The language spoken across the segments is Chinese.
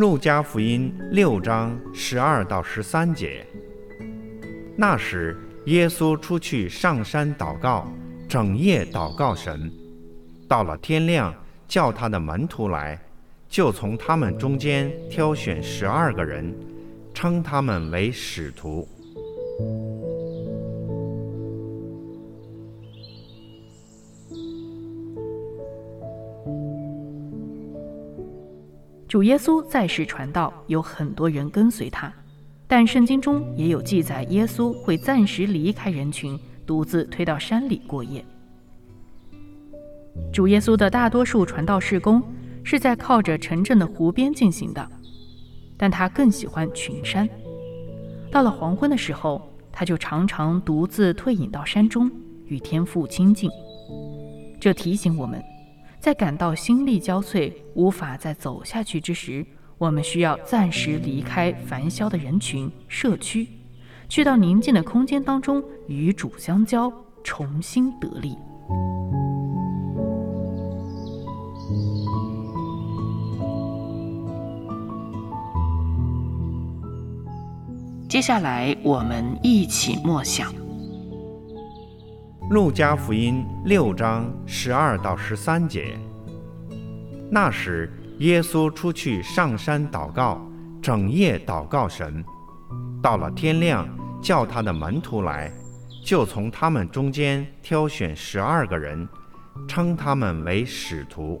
路加福音六章十二到十三节。那时，耶稣出去上山祷告，整夜祷告神。到了天亮，叫他的门徒来，就从他们中间挑选十二个人，称他们为使徒。主耶稣在世传道，有很多人跟随他，但圣经中也有记载，耶稣会暂时离开人群，独自推到山里过夜。主耶稣的大多数传道事工是在靠着城镇的湖边进行的，但他更喜欢群山。到了黄昏的时候，他就常常独自退隐到山中，与天父亲近。这提醒我们。在感到心力交瘁、无法再走下去之时，我们需要暂时离开繁嚣的人群、社区，去到宁静的空间当中，与主相交，重新得力。接下来，我们一起默想。路加福音六章十二到十三节。那时，耶稣出去上山祷告，整夜祷告神。到了天亮，叫他的门徒来，就从他们中间挑选十二个人，称他们为使徒。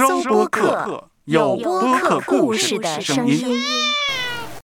收播客，有播客故事的声音。